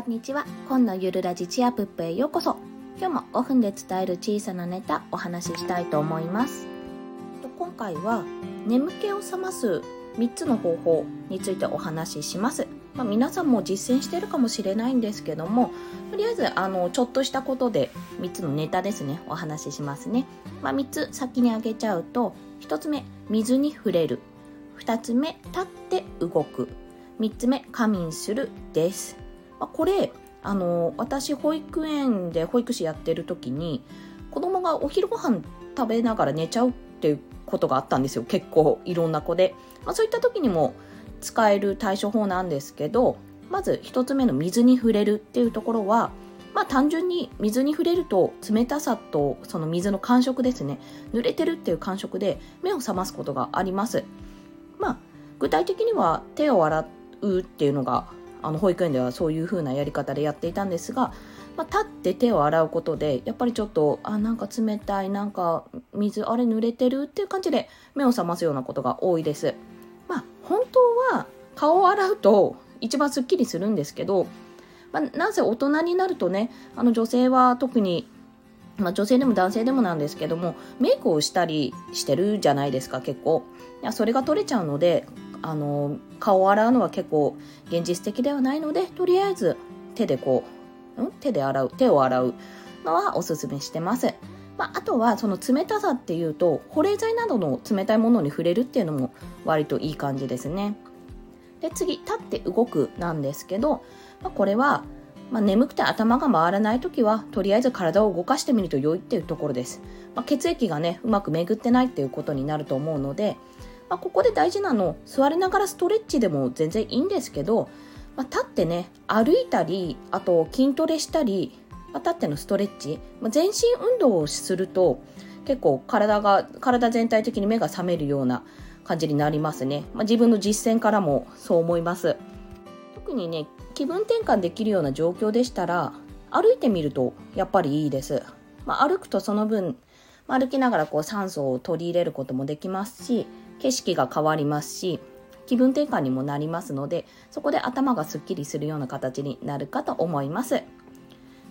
こんにちは。今のゆるラジチアプップへようこそ。今日も5分で伝える小さなネタお話ししたいと思います。今回は眠気を覚ます3つの方法についてお話しします。まあ、皆さんも実践してるかもしれないんですけども、とりあえずあのちょっとしたことで3つのネタですね、お話ししますね。まあ、3つ先に挙げちゃうと、1つ目、水に触れる。2つ目、立って動く。3つ目、仮眠するです。まあ、これあの私保育園で保育士やってる時に子供がお昼ご飯食べながら寝ちゃうっていうことがあったんですよ。結構いろんな子で、まあ、そういった時にも使える対処法なんですけどまず1つ目の水に触れるっていうところはまあ単純に水に触れると冷たさとその水の感触ですね。濡れてるっていう感触で目を覚ますことがあります。まあ具体的には手を洗うっていうのがあの保育園ではそういう風なやり方でやっていたんですが、まあ、立って手を洗うことでやっぱりちょっとあなんか冷たいなんか水あれ濡れてるっていう感じで目を覚ますようなことが多いです。まあ本当は顔を洗うと一番すっきりするんですけど、まあ、なぜ大人になるとねあの女性は特にまあ、女性でも男性でもなんですけどもメイクをしたりしてるじゃないですか結構いやそれが取れちゃうのであの顔を洗うのは結構現実的ではないのでとりあえず手でこう、うん、手で洗う手を洗うのはおすすめしてます。まあ、あとはその冷たさっていうと保冷剤などの冷たいものに触れるっていうのも割といい感じですね。で次立って動くなんですけど、まあ、これは、まあ、眠くて頭が回らない時はとりあえず体を動かしてみると良いっていうところです。まあ、血液がねうまく巡ってないっていうことになると思うので、まあ、ここで大事なの座りながらストレッチでも全然いいんですけど、まあ、立ってね歩いたりあと筋トレしたり、まあ、立ってのストレッチ、まあ、全身運動をすると結構体が体全体的に目が覚めるような感じになりますね、まあ、自分の実践からもそう思います。特にね気分転換できるような状況でしたら歩いてみるとやっぱりいいです、まあ、歩くとその分歩きながらこう酸素を取り入れることもできますし景色が変わりますし気分転換にもなりますのでそこで頭がすっきりするような形になるかと思います。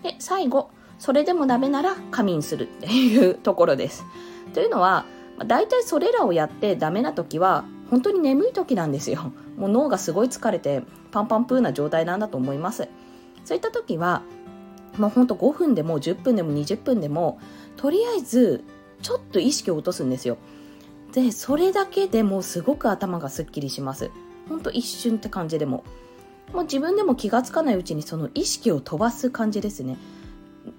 で最後それでもダメなら仮眠するっていうところです。というのは大体それらをやってダメな時は本当に眠い時なんですよ。もう脳がすごい疲れてパンパンプーな状態なんだと思います。そういった時はもうほんと5分でも10分でも20分でもとりあえずちょっと意識を落とすんですよ。でそれだけでもすごく頭がすっきりします。ほんと一瞬って感じでも。もう自分でも気がつかないうちにその意識を飛ばす感じですね。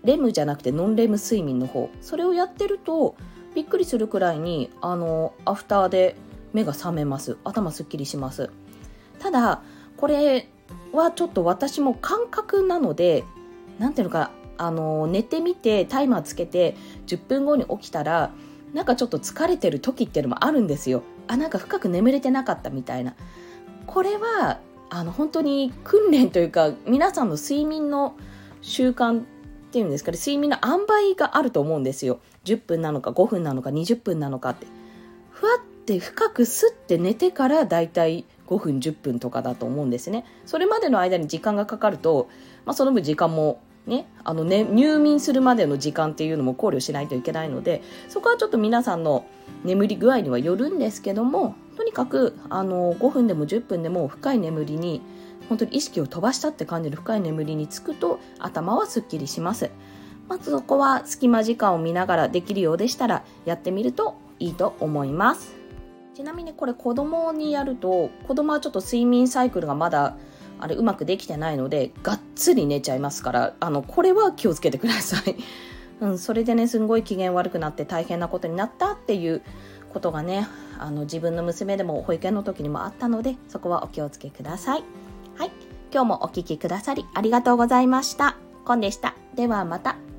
レムじゃなくてノンレム睡眠の方。それをやってるとびっくりするくらいにあのアフターで目が覚めます。頭すっきりします。ただこれはちょっと私も感覚なので何ていうのかあの寝てみてタイマーつけて10分後に起きたらなんかちょっと疲れてる時っていうのもあるんですよ。あなんか深く眠れてなかったみたいな。これはあの本当に訓練というか皆さんの睡眠の習慣っていうんですかね。睡眠の塩梅があると思うんですよ。10分なのか5分なのか20分なのかって。ふわって深くすって寝てからだいたい5分10分とかだと思うんですね。それまでの間に時間がかかると、まあ、その分時間もね、あのね、入眠するまでの時間っていうのも考慮しないといけないので、そこはちょっと皆さんの眠り具合にはよるんですけども、とにかく、あの、5分でも10分でも深い眠りに、本当に意識を飛ばしたって感じる深い眠りにつくと、頭はすっきりします。まずそこは隙間時間を見ながらできるようでしたら、やってみるといいと思います。ちなみにこれ子供にやると、子供はちょっと睡眠サイクルがまだあれうまくできてないのでがっつり寝ちゃいますからあのこれは気をつけてください、うん、それでねすんごい機嫌悪くなって大変なことになったっていうことがねあの自分の娘でも保育園の時にもあったのでそこはお気をつけください。はい今日もお聴きくださりありがとうございました。コンでした。ではまた。